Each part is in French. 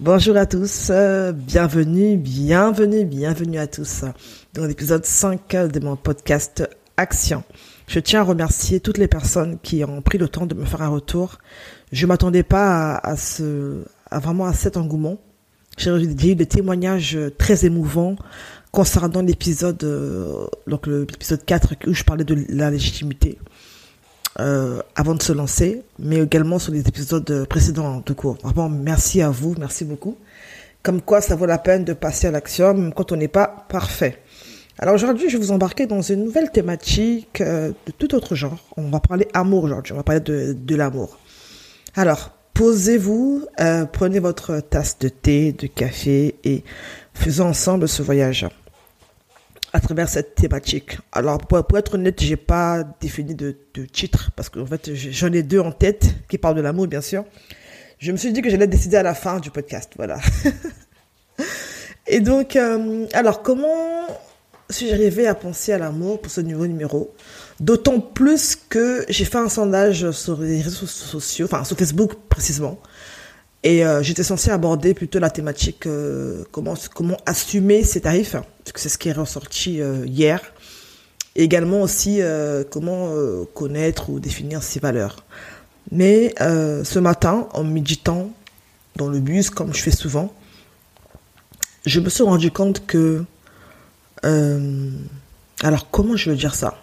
Bonjour à tous, euh, bienvenue, bienvenue, bienvenue à tous dans l'épisode 5 de mon podcast Action. Je tiens à remercier toutes les personnes qui ont pris le temps de me faire un retour. Je m'attendais pas à, ce, à vraiment à cet engouement. J'ai eu des témoignages très émouvants concernant l'épisode, euh, donc l'épisode 4 où je parlais de la légitimité. Euh, avant de se lancer, mais également sur les épisodes précédents de cours. Vraiment, merci à vous, merci beaucoup. Comme quoi, ça vaut la peine de passer à l'action, même quand on n'est pas parfait. Alors aujourd'hui, je vais vous embarquer dans une nouvelle thématique euh, de tout autre genre. On va parler amour aujourd'hui, on va parler de, de l'amour. Alors, posez-vous, euh, prenez votre tasse de thé, de café et faisons ensemble ce voyage à travers cette thématique. Alors, pour, être honnête, j'ai pas défini de, titre parce qu'en fait, j'en ai deux en tête qui parlent de l'amour, bien sûr. Je me suis dit que j'allais décider à la fin du podcast, voilà. Et donc, euh, alors, comment suis-je arrivé à penser à l'amour pour ce nouveau numéro? D'autant plus que j'ai fait un sondage sur les réseaux sociaux, enfin sur Facebook précisément, et euh, j'étais censé aborder plutôt la thématique euh, comment comment assumer ses tarifs, parce que c'est ce qui est ressorti euh, hier. Et également aussi comment connaître ou définir ses valeurs. Mais ce matin, en méditant dans le bus, comme je fais souvent, je me suis rendu compte que... alors comment je veux dire ça?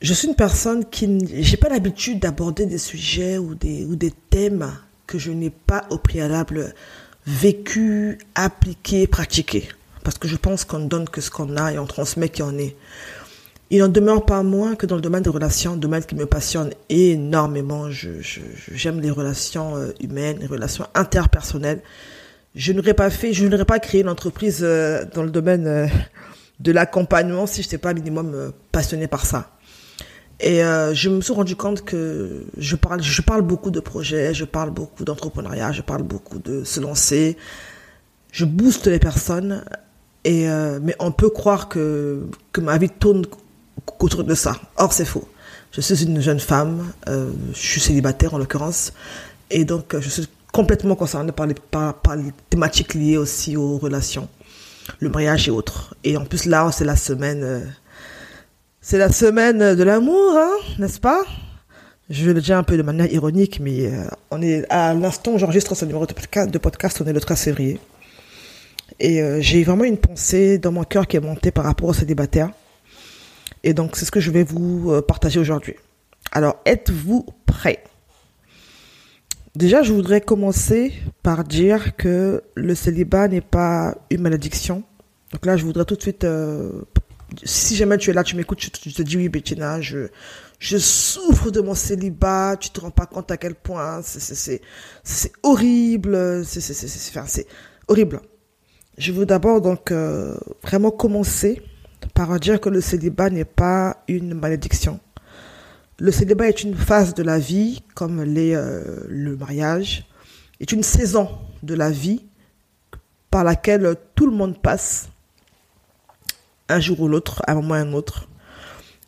Je suis une personne qui j'ai pas l'habitude d'aborder des sujets ou des ou des thèmes que je n'ai pas au préalable vécu, appliqué, pratiqué. Parce que je pense qu'on ne donne que ce qu'on a et on transmet qui en est. Il n'en demeure pas moins que dans le domaine des relations, domaine qui me passionne énormément. J'aime les relations euh, humaines, les relations interpersonnelles. Je n'aurais pas fait, je n'aurais pas créé une entreprise euh, dans le domaine euh, de l'accompagnement si je n'étais pas minimum passionné par ça. Et euh, je me suis rendu compte que je parle, je parle beaucoup de projets, je parle beaucoup d'entrepreneuriat, je parle beaucoup de se lancer. Je booste les personnes, et euh, mais on peut croire que que ma vie tourne autour de ça. Or c'est faux. Je suis une jeune femme, euh, je suis célibataire en l'occurrence, et donc je suis complètement concernée par les par, les thématiques liées aussi aux relations, le mariage et autres. Et en plus là, c'est la semaine c'est la semaine de l'amour, hein, n'est-ce pas? Je le dire un peu de manière ironique, mais euh, on est à l'instant où j'enregistre ce numéro de podcast, on est le 13 février. Et euh, j'ai vraiment une pensée dans mon cœur qui est montée par rapport aux célibataires. Et donc, c'est ce que je vais vous euh, partager aujourd'hui. Alors, êtes-vous prêts? Déjà, je voudrais commencer par dire que le célibat n'est pas une malédiction. Donc là, je voudrais tout de suite si jamais tu es là, tu m'écoutes, tu, te dis oui, Bettina, je, souffre de mon célibat, tu te rends pas compte à quel point c'est horrible, c'est horrible. Je veux d'abord donc euh, vraiment commencer par dire que le célibat n'est pas une malédiction. Le célibat est une phase de la vie, comme euh, le mariage, est une saison de la vie par laquelle tout le monde passe un jour ou l'autre, à un moment ou à un autre.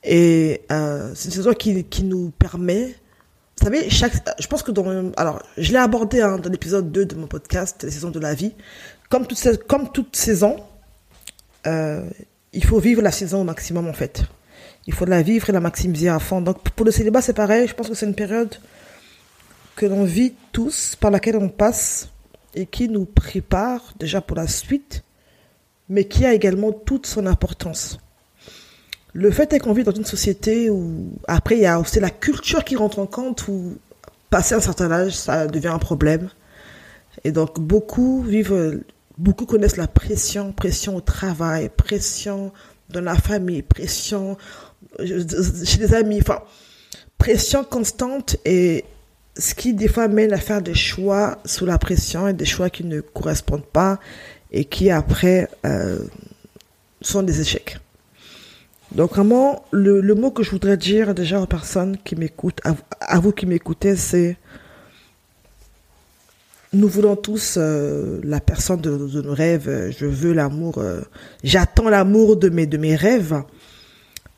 Et euh, c'est une saison qui, qui nous permet, vous savez, chaque, je pense que dans, alors, je l'ai abordé hein, dans l'épisode 2 de mon podcast, les saisons de la vie. Comme toute, comme toute saison, euh, il faut vivre la saison au maximum en fait. Il faut la vivre et la maximiser à fond. Donc pour le célibat, c'est pareil. Je pense que c'est une période que l'on vit tous, par laquelle on passe et qui nous prépare déjà pour la suite mais qui a également toute son importance. Le fait est qu'on vit dans une société où, après, il y a aussi la culture qui rentre en compte, où, passer un certain âge, ça devient un problème. Et donc, beaucoup vivent, beaucoup connaissent la pression, pression au travail, pression dans la famille, pression chez les amis, enfin, pression constante et ce qui des fois mène à faire des choix sous la pression et des choix qui ne correspondent pas et qui après euh, sont des échecs. Donc vraiment, le, mot que je voudrais dire déjà aux personnes qui m'écoutent, à, vous qui m'écoutez, c'est nous voulons tous euh, la personne de, nos rêves. Je veux l'amour. Euh, j'attends l'amour de mes rêves.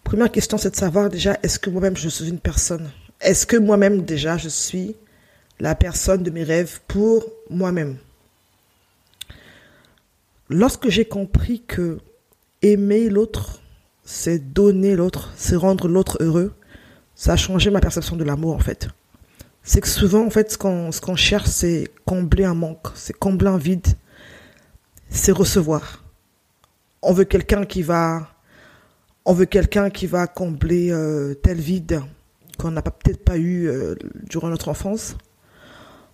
Première question, c'est de savoir déjà est-ce que moi-même je suis une personne? Est-ce que moi-même déjà je suis la personne de mes rêves pour moi-même? Lorsque j'ai compris que aimer l'autre, c'est donner l'autre, c'est rendre l'autre heureux, ça a changé ma perception de l'amour en fait. C'est que souvent en fait ce qu'on cherche c'est combler un manque, c'est combler un vide, c'est recevoir. On veut quelqu'un qui va on veut quelqu'un qui va combler euh, tel vide qu'on n'a peut-être pas eu euh, durant notre enfance.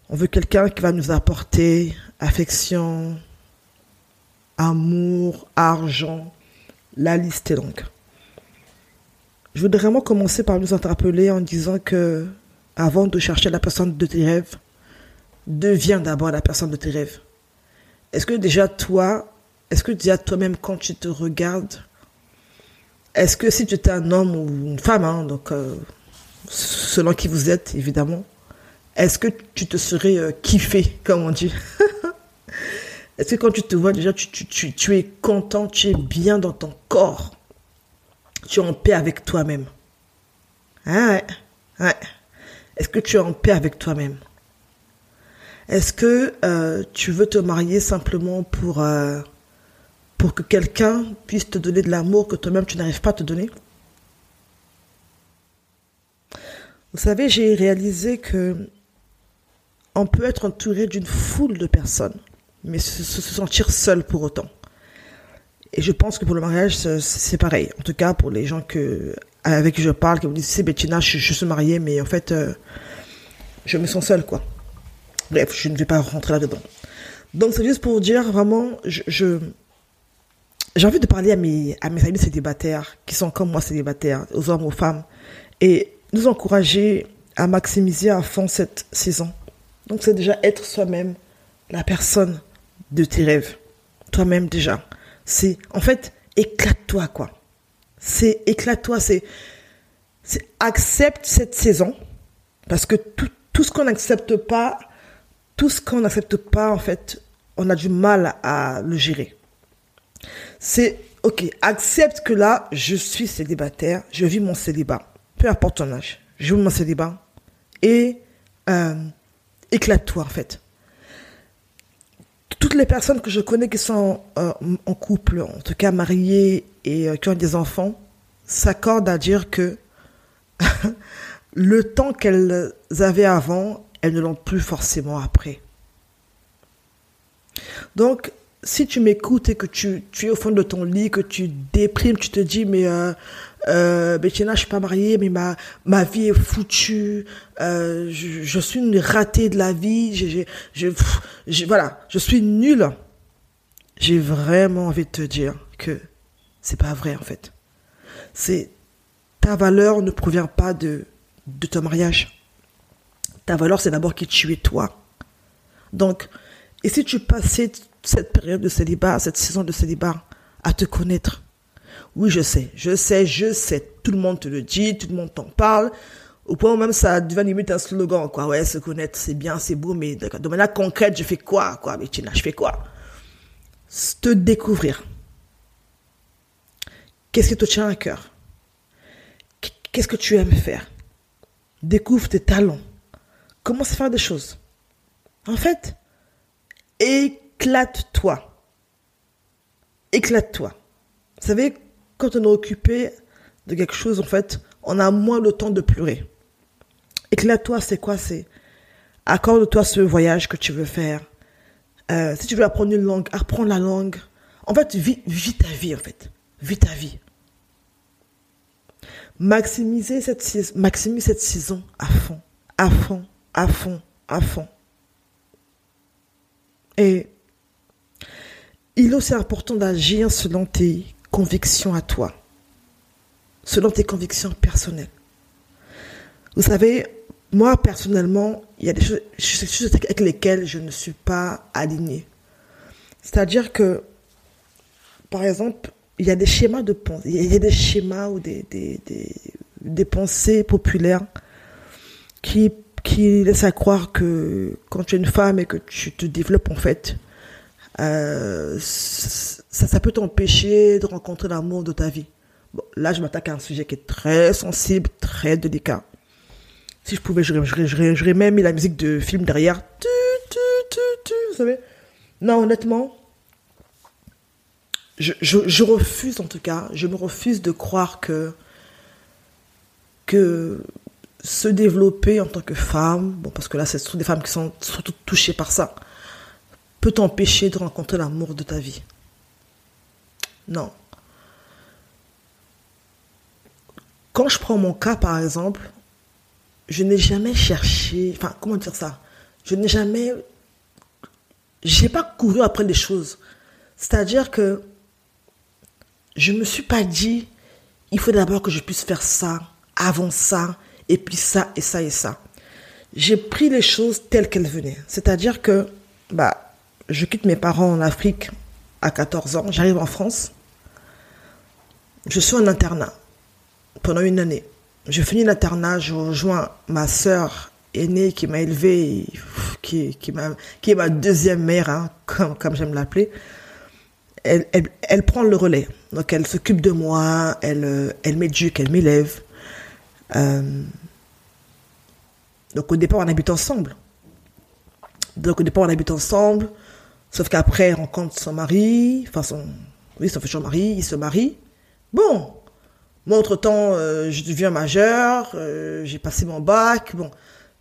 On veut quelqu'un qui va nous apporter affection, amour, argent. La liste est longue. Je voudrais vraiment commencer par nous interpeller en disant que, avant de chercher la personne de tes rêves, deviens d'abord la personne de tes rêves. Est-ce que déjà toi, est-ce que déjà toi-même quand tu te regardes, est-ce que si tu étais un homme ou une femme, hein, donc euh, selon qui vous êtes évidemment, est-ce que tu te serais euh, kiffé, comme on dit? Est-ce que quand tu te vois déjà, tu, es content, tu es bien dans ton corps Tu es en paix avec toi-même? Hein. Est-ce que tu es en paix avec toi-même? Est-ce que euh, tu veux te marier simplement pour, euh, pour que quelqu'un puisse te donner de l'amour que toi-même tu n'arrives pas à te donner? Vous savez, j'ai réalisé que on peut être entouré d'une foule de personnes mais se, sentir seul pour autant. Et je pense que pour le mariage, c'est pareil. En tout cas, pour les gens que, avec qui je parle, qui me disent, c'est Bettina, je, suis mariée, mais en fait, euh, je me sens seule, quoi. Bref, je ne vais pas rentrer là-dedans. Donc, c'est juste pour dire, vraiment, je, j'ai envie de parler à mes, à mes amis célibataires, qui sont comme moi célibataires, aux hommes, aux femmes, et nous encourager à maximiser à fond cette saison. Donc, c'est déjà être soi-même, la personne de tes rêves. Toi-même déjà. C'est, en fait, éclate-toi, quoi. C'est éclate-toi, c'est, accepte cette saison. Parce que tout, tout ce qu'on n'accepte pas, tout ce qu'on n'accepte pas, en fait, on a du mal à le gérer. C'est, ok, accepte que là, je suis célibataire, je vis mon célibat. Peu importe ton âge, je vis mon célibat. Et, euh, éclate-toi, en fait toutes les personnes que je connais qui sont euh, en couple, en tout cas mariées et euh, qui ont des enfants, s'accordent à dire que le temps qu'elles avaient avant, elles ne l'ont plus forcément après. Donc, si tu m'écoutes et que tu, es au fond de ton lit, que tu déprimes, tu te dis, mais euh, euh, Bettina, je suis pas mariée, mais ma, ma vie est foutue, euh, je, je, suis une ratée de la vie, je, je, je, voilà, je suis nulle. J'ai vraiment envie de te dire que c'est pas vrai, en fait. C'est, ta valeur ne provient pas de, de ton mariage. Ta valeur, c'est d'abord qui tu es toi. Donc, et si tu passais cette période de célibat, cette saison de célibat, à te connaître. Oui, je sais, je sais, je sais. Tout le monde te le dit, tout le monde t'en parle. Au point où même ça devient limite un slogan, quoi. Ouais, se connaître, c'est bien, c'est beau, mais de manière concrète, je fais quoi, quoi, mais je fais quoi? Te découvrir. Qu'est-ce qui te tient à cœur? Qu'est-ce que tu aimes faire? Découvre tes talents. Commence à faire des choses. En fait, et éclate-toi. Éclate-toi. Vous savez, quand on est occupé de quelque chose, en fait, on a moins le temps de pleurer. Éclate-toi, c'est quoi? C'est accorde-toi ce voyage que tu veux faire. Euh, si tu veux apprendre une langue, apprends la langue. En fait, vis, ta vie, en fait. Vis ta vie. Maximiser cette, maximise cette saison à fond, à fond, à fond, à fond. Et il est aussi important d'agir selon tes convictions à toi, selon tes convictions personnelles. Vous savez, moi personnellement, il y a des choses, avec lesquelles je ne suis pas alignée. C'est-à-dire que, par exemple, il y a des schémas de pensée, il y a des schémas ou des, des, des, pensées populaires qui, qui laissent à croire que quand tu es une femme et que tu te développes en fait, euh, ça, peut t'empêcher de rencontrer l'amour de ta vie. Bon, là, je m'attaque à un sujet qui est très sensible, très délicat. Si je pouvais, j'aurais même mis la musique de film derrière. Tu, tu, tu, tu, vous savez Non, honnêtement, je, je, refuse en tout cas, je me refuse de croire que, que se développer en tant que femme, bon, parce que là, c'est surtout des femmes qui sont surtout touchées par ça, peut t'empêcher de rencontrer l'amour de ta vie. Non. Quand je prends mon cas, par exemple, je n'ai jamais cherché, enfin, comment dire ça? Je n'ai jamais, j'ai pas couru après des choses. C'est-à-dire que je me suis pas dit, il faut d'abord que je puisse faire ça, avant ça, et puis ça, et ça, et ça. J'ai pris les choses telles qu'elles venaient. C'est-à-dire que, bah, je quitte mes parents en Afrique à 14 ans, j'arrive en France, je suis en internat pendant une année. Je finis l'internat, je rejoins ma sœur aînée qui m'a élevée, qui, qui, est ma deuxième mère, hein, comme, comme j'aime l'appeler. Elle, elle, prend le relais. Donc elle s'occupe de moi, elle, elle m'éduque, elle m'élève. Euh, donc au départ, on habite ensemble. Donc au départ, on habite ensemble. Sauf qu'après, elle rencontre son mari, enfin son, oui, son futur mari, il se marie. Bon, moi, entre-temps, euh, je deviens majeur, euh, j'ai passé mon bac. Bon,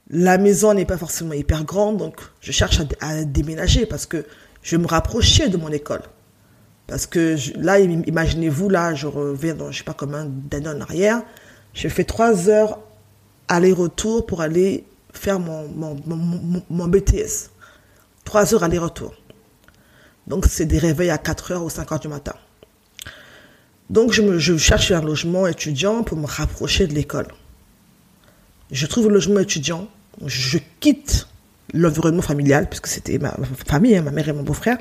la maison n'est pas forcément hyper grande, donc je cherche à, déménager parce que je me rapprochais de mon école. Parce que là, imaginez-vous, là, je reviens dans, je sais pas combien d'années en arrière, je fais trois heures aller-retour pour aller faire mon, BTS. Trois heures aller-retour. Donc, c'est des réveils à 4 heures ou 5 heures du matin. Donc, je, cherche un logement étudiant pour me rapprocher de l'école. Je trouve le logement étudiant. Je quitte l'environnement familial, puisque c'était ma famille, hein, ma mère et mon beau-frère.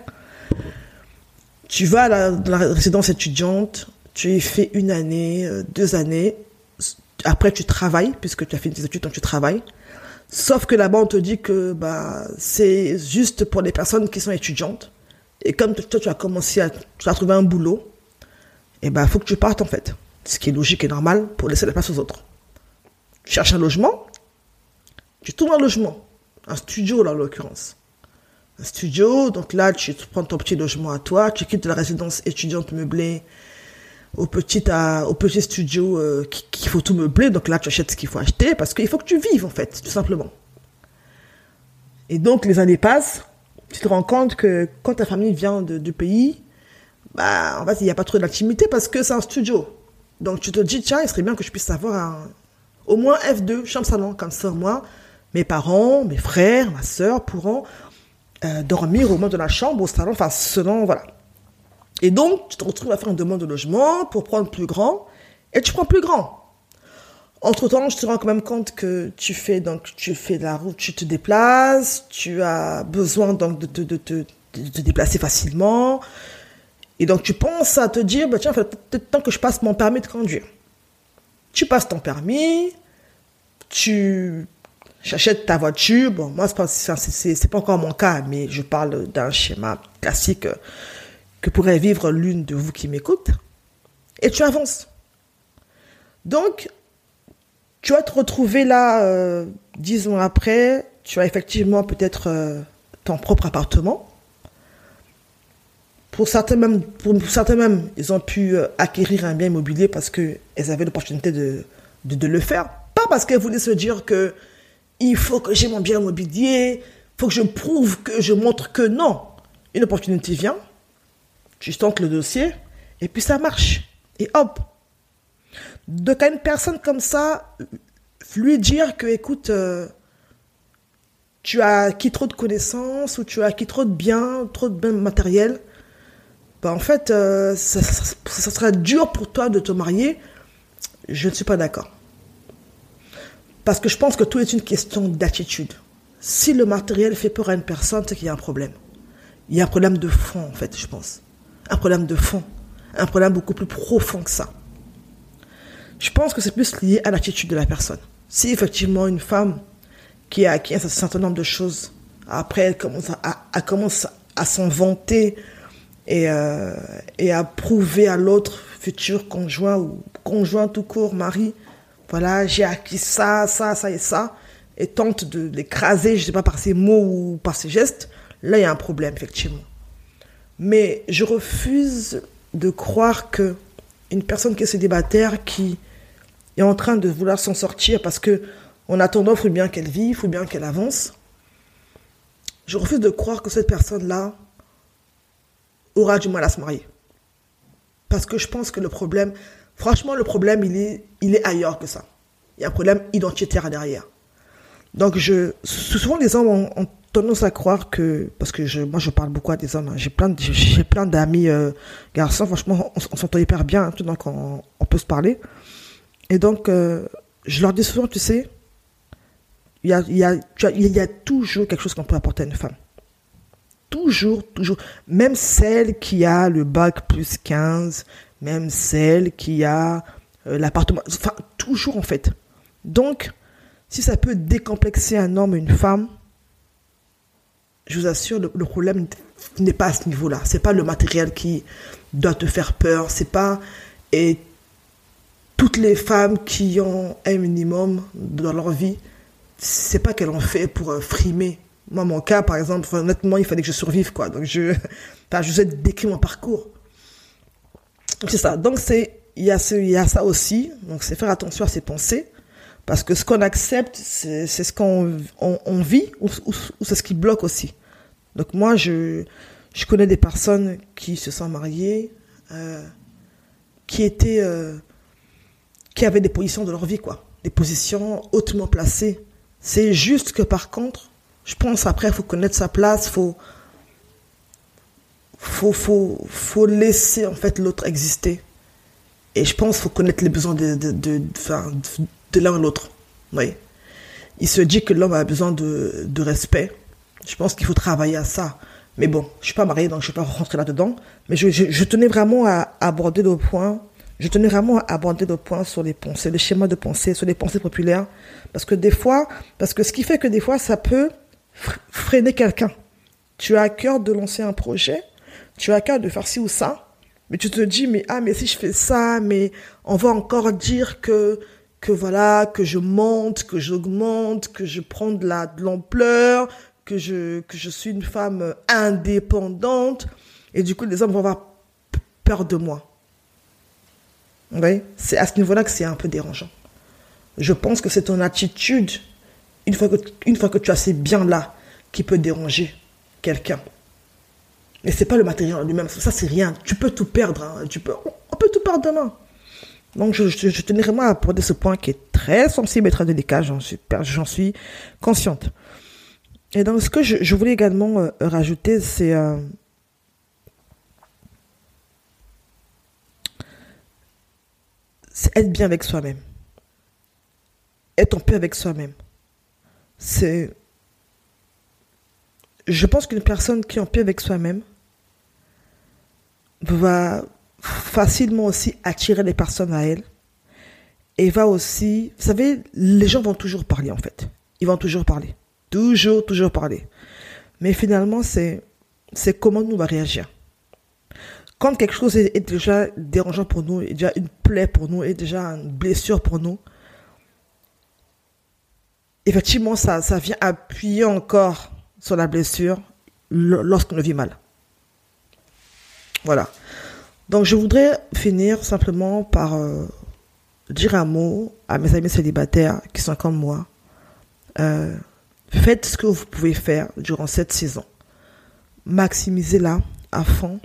Tu vas à la, résidence étudiante, tu y fais une année, euh, deux années. Après, tu travailles, puisque tu as fait des études, donc tu travailles. Sauf que là-bas, on te dit que bah, c'est juste pour les personnes qui sont étudiantes. Et comme toi, tu as commencé à, tu as trouvé un boulot, eh ben, faut que tu partes, en fait. Ce qui est logique et normal pour laisser la place aux autres. Tu cherches un logement, tu trouves un logement. Un studio, là, en l'occurrence. Un studio, donc là, tu prends ton petit logement à toi, tu quittes la résidence étudiante meublée au petit, au petit studio euh, qu'il faut tout meubler. Donc là, tu achètes ce qu'il faut acheter parce qu'il faut que tu vives, en fait, tout simplement. Et donc, les années passent, tu te rends compte que quand ta famille vient du pays, bah, en fait, il n'y a pas trop d'intimité parce que c'est un studio. Donc, tu te dis, tiens, il serait bien que je puisse avoir un, au moins F2, chambre salon, comme ça, moi, mes parents, mes frères, ma soeur pourront euh, dormir au moins de la chambre, au salon, enfin, selon, voilà. Et donc, tu te retrouves à faire une demande de logement pour prendre plus grand, et tu prends plus grand. Entre temps, je te rends quand même compte que tu fais donc tu fais de la route, tu te déplaces, tu as besoin donc de te de, de, de, de, déplacer facilement, et donc tu penses à te dire, bah, tiens, peut-être temps que je passe mon permis de conduire. Tu passes ton permis, tu achètes ta voiture. Bon, moi, c'est pas, c'est, pas encore mon cas, mais je parle d'un schéma classique que pourrait vivre l'une de vous qui m'écoute. Et tu avances. Donc, tu vas te retrouver là, euh, dix ans après, tu as effectivement peut-être euh, ton propre appartement. Pour certains même, ils ont pu euh, acquérir un bien immobilier parce qu'elles avaient l'opportunité de, le faire. Pas parce qu'elles voulaient se dire que il faut que j'ai mon bien immobilier, il faut que je prouve que je montre que non. Une opportunité vient, tu tentes le dossier, et puis ça marche. Et hop. Donc à une personne comme ça, lui dire que, écoute, euh, tu as acquis trop de connaissances ou tu as acquis trop de biens, trop de biens matériels, bah, en fait, euh, ça, sera dur pour toi de te marier. Je ne suis pas d'accord. Parce que je pense que tout est une question d'attitude. Si le matériel fait peur à une personne, c'est qu'il y a un problème. Il y a un problème de fond, en fait, je pense. Un problème de fond. Un problème beaucoup plus profond que ça. Je pense que c'est plus lié à l'attitude de la personne. Si effectivement une femme qui a acquis un certain nombre de choses, après elle commence à, s'en vanter et, euh, et à prouver à l'autre futur conjoint ou conjoint tout court, mari, voilà, j'ai acquis ça, ça, ça et ça, et tente de l'écraser, je sais pas, par ses mots ou par ses gestes, là, il y a un problème, effectivement. Mais je refuse de croire que une personne qui est célibataire, qui est en train de vouloir s'en sortir parce que on attend d'offre bien qu'elle vive, ou bien qu'elle avance, je refuse de croire que cette personne-là aura du mal à se marier. Parce que je pense que le problème, franchement, le problème, il est, il est ailleurs que ça. Il y a un problème identitaire derrière. Donc, je, souvent, les hommes ont, tendance à croire que, parce que je, moi, je parle beaucoup à des hommes, hein. j'ai plein, j'ai plein d'amis euh, garçons, franchement, on, s'entend hyper bien, hein, donc on, on, peut se parler. Et donc, euh, je leur dis souvent, tu sais, il y a, y a, toujours quelque chose qu'on peut apporter à une femme. Toujours, toujours. Même celle qui a le bac plus 15, même celle qui a euh, l'appartement. Enfin, toujours en fait. Donc, si ça peut décomplexer un homme ou une femme, je vous assure, le, problème n'est pas à ce niveau-là. C'est pas le matériel qui doit te faire peur. C'est pas et toutes les femmes qui ont un minimum dans leur vie, c'est pas qu'elles ont fait pour euh, frimer. Moi, mon cas, par exemple, honnêtement, il fallait que je survive, quoi. Donc, je, enfin, je vous ai décrit mon parcours. C'est ça. Donc, c'est, il y a il y a ça aussi. Donc, c'est faire attention à ses pensées. Parce que ce qu'on accepte, c'est, ce qu'on on, vit ou, c'est ce qui bloque aussi. Donc, moi, je, je connais des personnes qui se sont mariées, euh, qui étaient, euh, qui avaient des positions de leur vie, quoi. Des positions hautement placées c'est juste que par contre, je pense après, il faut connaître sa place, faut, faut, faut, faut laisser en fait l'autre exister. Et je pense qu'il faut connaître les besoins de, de, de, de, l'un ou l'autre. Oui. Il se dit que l'homme a besoin de, de respect. Je pense qu'il faut travailler à ça. Mais bon, je suis pas mariée, donc je ne vais pas rentrer là-dedans. Mais je, je, tenais vraiment à aborder le point je tenais vraiment à aborder le point sur les pensées, le schéma de pensée, sur les pensées populaires. Parce que des fois, parce que ce qui fait que des fois, ça peut freiner quelqu'un. Tu as à cœur de lancer un projet, tu as à cœur de faire ci ou ça, mais tu te dis, mais ah, mais si je fais ça, mais on va encore dire que, que voilà, que je monte, que j'augmente, que je prends de la, de l'ampleur, que je, que je suis une femme indépendante. Et du coup, les hommes vont avoir peur de moi. C'est à ce niveau-là que c'est un peu dérangeant. Je pense que c'est ton attitude, une fois que, tu as ces biens-là, qui peut déranger quelqu'un. Mais c'est pas le matériel lui-même, ça c'est rien. Tu peux tout perdre, hein. tu peux, on peut tout perdre demain. Donc je, je, tenais vraiment à aborder ce point qui est très sensible et très délicat, j'en suis, j'en suis consciente. Et donc ce que je, voulais également euh, rajouter, c'est euh, c'est être bien avec soi-même. Être en paix avec soi-même. C'est. Je pense qu'une personne qui est en paix avec soi-même va facilement aussi attirer les personnes à elle. Et va aussi. Vous savez, les gens vont toujours parler en fait. Ils vont toujours parler. Toujours, toujours parler. Mais finalement, c'est, comment nous va réagir quand quelque chose est, déjà dérangeant pour nous, est déjà une plaie pour nous, est déjà une blessure pour nous, effectivement, ça, ça vient appuyer encore sur la blessure lorsqu'on le vit mal. Voilà. Donc, je voudrais finir simplement par euh, dire un mot à mes amis célibataires qui sont comme moi. Euh, faites ce que vous pouvez faire durant cette saison. Maximisez-la à fond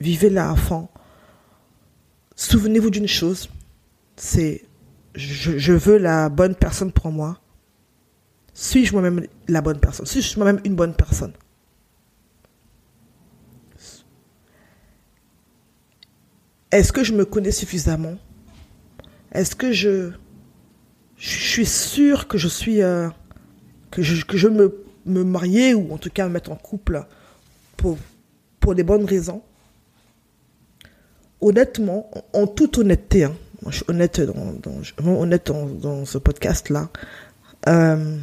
Vivez-la à. Souvenez-vous d'une chose, c'est je, veux la bonne personne pour moi. Suis-je moi-même la bonne personne? Suis-je moi-même une bonne personne? Est-ce que je me connais suffisamment? Est-ce que je, suis sûr que je suis euh, que je, me marier ou en tout cas me mettre en couple pour, pour des bonnes raisons? Honnêtement, en toute honnêteté, hein, je suis honnête dans, ce podcast-là, euh,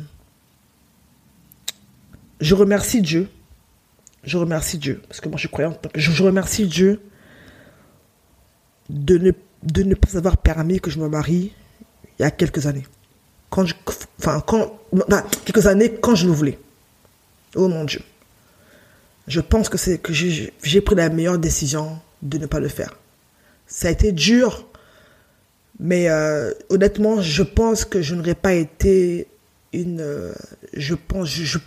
je remercie Dieu. Je remercie Dieu, parce que moi je suis croyante. Je, remercie Dieu de ne, de ne pas avoir permis que je me marie il y a quelques années. Quand je, enfin, quelques années quand je le voulais. Oh mon Dieu. Je pense que c'est que j'ai pris la meilleure décision de ne pas le faire. Ça a été dur, mais euh, honnêtement, je pense que je n'aurais pas été une... Euh, je pense... Je,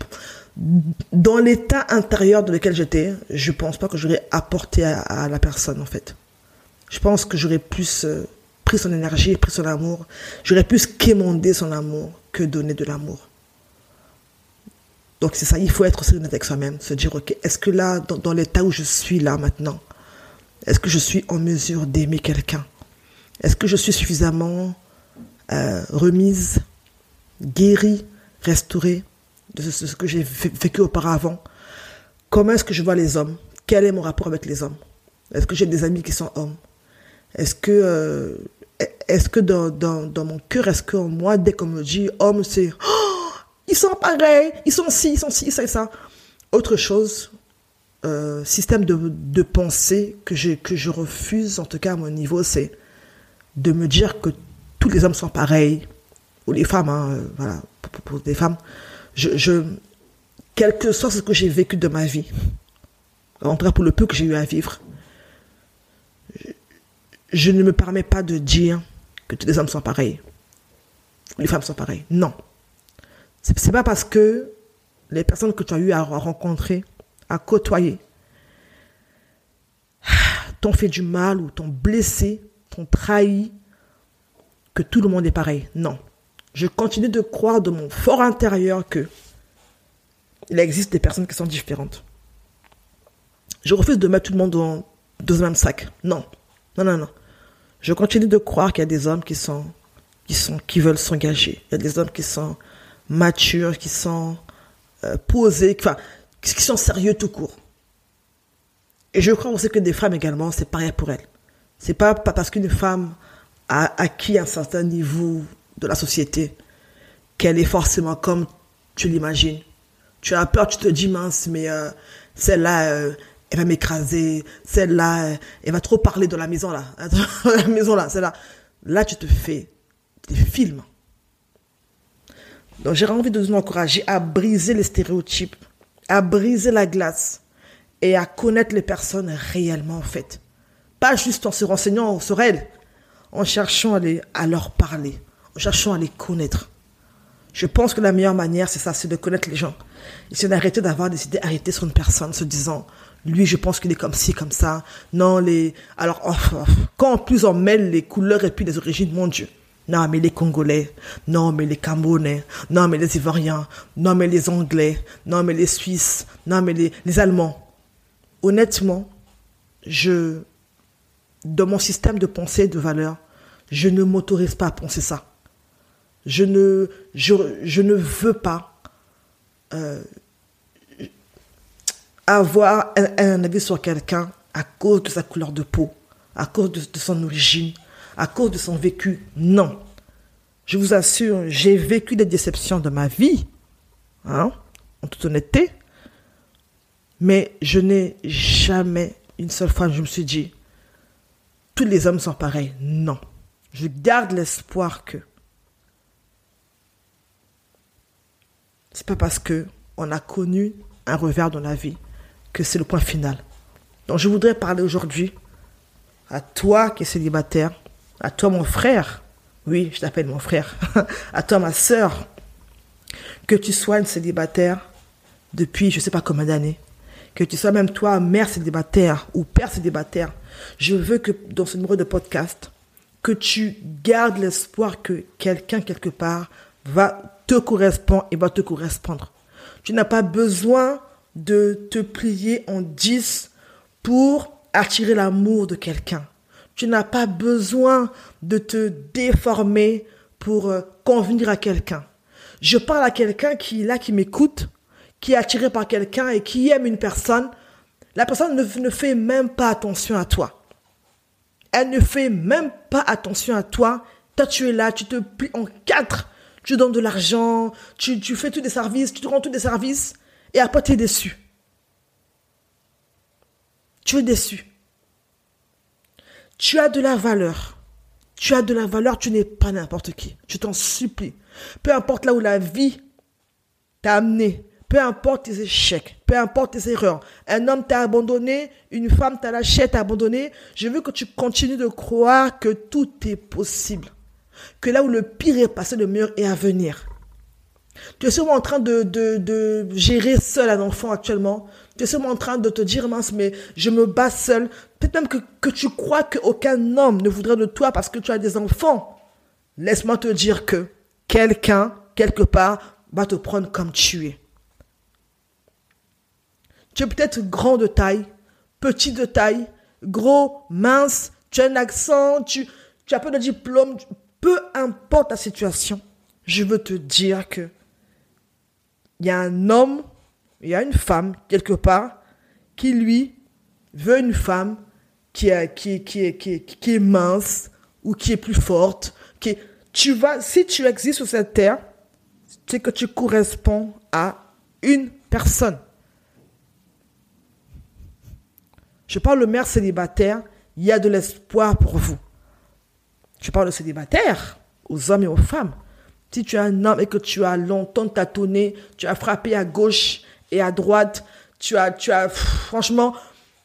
dans l'état intérieur dans lequel j'étais, je pense pas que j'aurais apporté à, la personne, en fait. Je pense que j'aurais plus euh, pris son énergie, pris son amour. J'aurais plus quémandé son amour que donner de l'amour. Donc c'est ça, il faut être honnête avec soi-même, se dire, ok, est-ce que là, dans, l'état où je suis là maintenant, est-ce que je suis en mesure d'aimer quelqu'un? Est-ce que je suis suffisamment euh, remise, guérie, restaurée de ce, que j'ai vécu auparavant? Comment est-ce que je vois les hommes? Quel est mon rapport avec les hommes? Est-ce que j'ai des amis qui sont hommes? Est-ce que, euh, dans, mon cœur, est-ce que moi, dès qu'on me dit homme, c'est... Oh, ils sont pareils, ils sont ci, ils sont ci, ça et ça? Autre chose, euh, système de, pensée que je, que je refuse, en tout cas à mon niveau, c'est de me dire que tous les hommes sont pareils, ou les femmes, hein, euh, voilà, pour, pour, des femmes. Je, je, quel que soit ce que j'ai vécu de ma vie, en tout cas pour le peu que j'ai eu à vivre, je, je ne me permets pas de dire que tous les hommes sont pareils, les femmes sont pareilles. Non. C'est pas parce que les personnes que tu as eu à rencontrer, à côtoyer, t'ont fait du mal ou t'ont blessé, t'ont trahi, que tout le monde est pareil. Non. Je continue de croire de mon fort intérieur que il existe des personnes qui sont différentes. Je refuse de mettre tout le monde dans, dans le même sac. Non. Non, non, non. Je continue de croire qu'il y a des hommes qui sont, qui sont, qui veulent s'engager. Il y a des hommes qui sont matures, qui sont euh, posés, enfin, qui sont sérieux tout court. Et je crois aussi que des femmes également, c'est pareil pour elles. C'est pas, parce qu'une femme a acquis un certain niveau de la société qu'elle est forcément comme tu l'imagines. Tu as peur, tu te dis mince, mais euh, celle-là, euh, elle va m'écraser. Celle-là, elle va trop parler dans la maison là. la maison là, celle-là. Là, tu te fais des films. Donc j'ai envie de nous encourager à briser les stéréotypes, à briser la glace et à connaître les personnes réellement en fait. Pas juste en se renseignant sur elles, en cherchant à, les, à leur parler, en cherchant à les connaître. Je pense que la meilleure manière, c'est ça, c'est de connaître les gens. Et c'est d'arrêter d'avoir des idées arrêtées sur une personne, se disant, lui, je pense qu'il est comme ci, comme ça. Non, les, alors, quand en plus on mêle les couleurs et puis les origines, mon Dieu. Non, mais les Congolais. Non, mais les Camerounais. Non, mais les Ivoiriens. Non, mais les Anglais. Non, mais les Suisses. Non, mais les, Allemands. Honnêtement, je, dans mon système de pensée et de valeur, je ne m'autorise pas à penser ça. Je ne, veux pas euh, avoir un, avis sur quelqu'un à cause de sa couleur de peau, à cause de son origine, à cause de son vécu. Non. Je vous assure, j'ai vécu des déceptions de ma vie, hein, en toute honnêteté, mais je n'ai jamais, une seule fois, je me suis dit, tous les hommes sont pareils. Non. Je garde l'espoir que c'est pas parce que on a connu un revers dans la vie que c'est le point final. Donc je voudrais parler aujourd'hui à toi qui es célibataire, à toi mon frère, oui, je t'appelle mon frère, à toi ma soeur, que tu sois une célibataire depuis je ne sais pas combien d'années, que tu sois même toi mère célibataire ou père célibataire, je veux que dans ce numéro de podcast, que tu gardes l'espoir que quelqu'un quelque part va te correspondre et va te correspondre. Tu n'as pas besoin de te plier en 10 pour attirer l'amour de quelqu'un. Tu n'as pas besoin de te déformer pour euh, convenir à quelqu'un. Je parle à quelqu'un qui est là, qui m'écoute, qui est attiré par quelqu'un et qui aime une personne. La personne ne, fait même pas attention à toi. Elle ne fait même pas attention à toi. Toi, tu es là, tu te plies en quatre. Tu donnes de l'argent, tu, tu fais tous des services, tu te rends tous des services. Et après, tu es déçu. Tu es déçu. Tu as de la valeur. Tu as de la valeur, tu n'es pas n'importe qui. Je t'en supplie. Peu importe là où la vie t'a amené, peu importe tes échecs, peu importe tes erreurs. Un homme t'a abandonné, une femme t'a lâché, t'a abandonné. Je veux que tu continues de croire que tout est possible. Que là où le pire est passé, le meilleur est à venir. Tu es sûrement en train de gérer seul un enfant actuellement. Tu es sûrement en train de te dire, mince, mais je me bats seul. Peut-être même que, que tu crois qu'aucun homme ne voudrait de toi parce que tu as des enfants. Laisse-moi te dire que quelqu'un, quelque part, va te prendre comme tu es. Tu es peut-être grand de taille, petit de taille, gros, mince, tu as un accent, tu, tu as peu de diplôme, peu importe ta situation, je veux te dire que il y a un homme, il y a une femme quelque part qui lui veut une femme qui est, qui, qui, qui, est mince ou qui est plus forte. Tu vas, si tu existes sur cette terre, c'est que tu corresponds à une personne. Je parle de mère célibataire, il y a de l'espoir pour vous. Je parle de célibataire, aux hommes et aux femmes. Si tu es un homme et que tu as longtemps tâtonné, tu as frappé à gauche et à droite, tu as, tu as, franchement,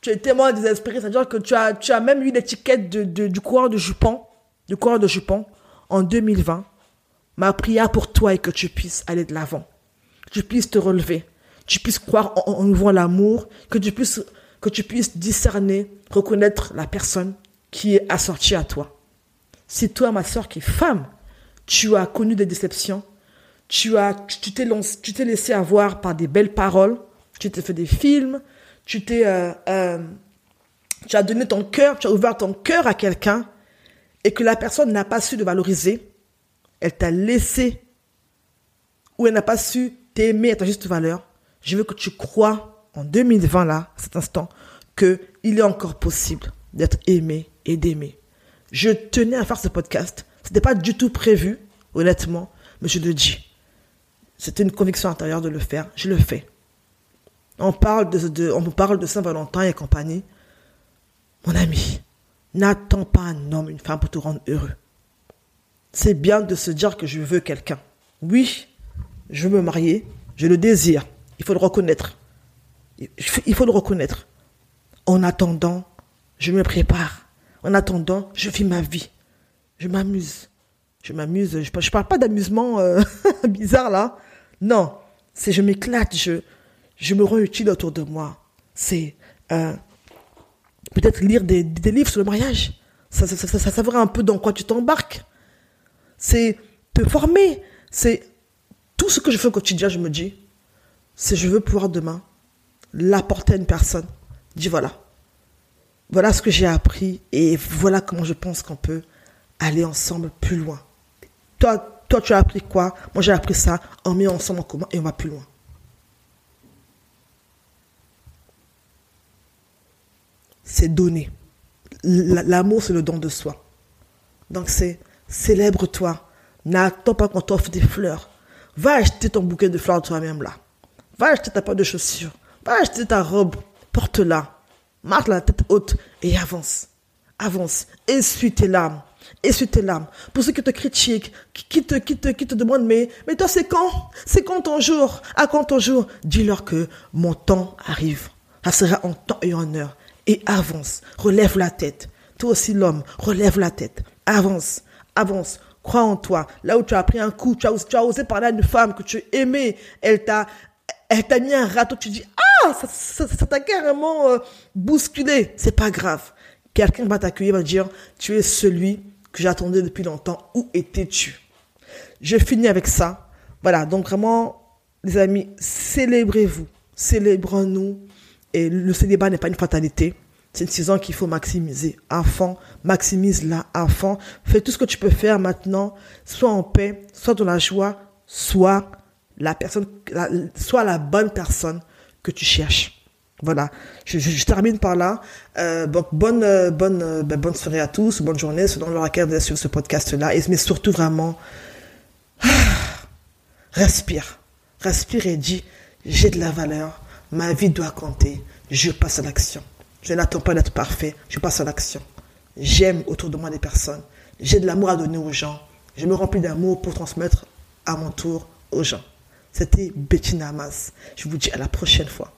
tu es tellement désespéré, c'est-à-dire que tu as, tu as même eu l'étiquette de, du coureur de jupon, du coureur de jupon, en 2020. Ma prière pour toi est que tu puisses aller de l'avant, tu puisses te relever, tu puisses croire en, en l'amour, que tu puisses, que tu puisses discerner, reconnaître la personne qui est assortie à toi. Si toi, ma soeur qui est femme, tu as connu des déceptions, tu as, tu t'es laissé avoir par des belles paroles, tu t'es fait des films, euh, euh, tu as donné ton cœur, tu as ouvert ton cœur à quelqu'un et que la personne n'a pas su te valoriser, elle t'a laissé ou elle n'a pas su t'aimer à ta juste valeur. Je veux que tu crois en 2020 là, cet instant, que il est encore possible d'être aimé et d'aimer. Je tenais à faire ce podcast n'était pas du tout prévu, honnêtement, mais je le dis. C'était une conviction intérieure de le faire. Je le fais. On parle de, on parle de Saint-Valentin et compagnie. Mon ami, n'attends pas un homme, une femme pour te rendre heureux. C'est bien de se dire que je veux quelqu'un. Oui, je veux me marier, je le désire. Il faut le reconnaître. Il faut le reconnaître. En attendant, je me prépare. En attendant, je vis ma vie je m'amuse. Je m'amuse. Je, je parle pas d'amusement euh, bizarre là. Non, c'est je m'éclate. Je, je me rends utile autour de moi. C'est euh, peut-être lire des, livres sur le mariage. Ça, ça, ça, ça, ça un peu dans quoi tu t'embarques. C'est te former. C'est tout ce que je fais au quotidien, je me dis, c'est je veux pouvoir demain l'apporter à une personne. Dis voilà. Voilà ce que j'ai appris et voilà comment je pense qu'on peut aller ensemble plus loin. Toi, toi, tu as appris quoi? Moi, j'ai appris ça. On met ensemble en commun et on va plus loin. C'est donner. L'amour, c'est le don de soi. Donc, c'est célèbre-toi. N'attends pas qu'on t'offre des fleurs. Va acheter ton bouquet de fleurs toi-même là. Va acheter ta paire de chaussures. Va acheter ta robe. Porte-la. Marche la tête haute et avance. Avance. Essuie tes larmes essuie tes larmes. Pour ceux qui te critiquent, qui te, qui qui te demandent, mais, toi, c'est quand? C'est quand ton jour? À quand ton jour? Dis-leur que mon temps arrive. Ça sera en temps et en heure. Et avance. Relève la tête. Toi aussi, l'homme, relève la tête. Avance. Avance. Crois en toi. Là où tu as pris un coup, tu as, tu as osé parler à une femme que tu aimais. Elle t'a, elle t'a mis un râteau. Tu dis, ah, ça, t'a carrément euh, bousculé. C'est pas grave. Quelqu'un va t'accueillir, va dire, tu es celui que j'attendais depuis longtemps. Où étais-tu? Je finis avec ça. Voilà, donc vraiment, les amis, célébrez-vous. Célébrons-nous. Et le célibat n'est pas une fatalité. C'est une saison qu'il faut maximiser. Enfant, maximise-la. Enfant, fais tout ce que tu peux faire maintenant. Sois en paix, sois dans la joie, sois la personne, sois la bonne personne que tu cherches. Voilà, je, termine par là. Euh, bonne euh, bonne euh, ben, bonne soirée à tous, bonne journée selon laquelle vous êtes sur ce podcast-là. Et mais surtout vraiment, respire, respire et dis j'ai de la valeur, ma vie doit compter, je passe à l'action. Je n'attends pas d'être parfait, je passe à l'action. J'aime autour de moi des personnes, j'ai de l'amour à donner aux gens, je me remplis d'amour pour transmettre à mon tour aux gens. C'était Bettina Hamas. Je vous dis à la prochaine fois.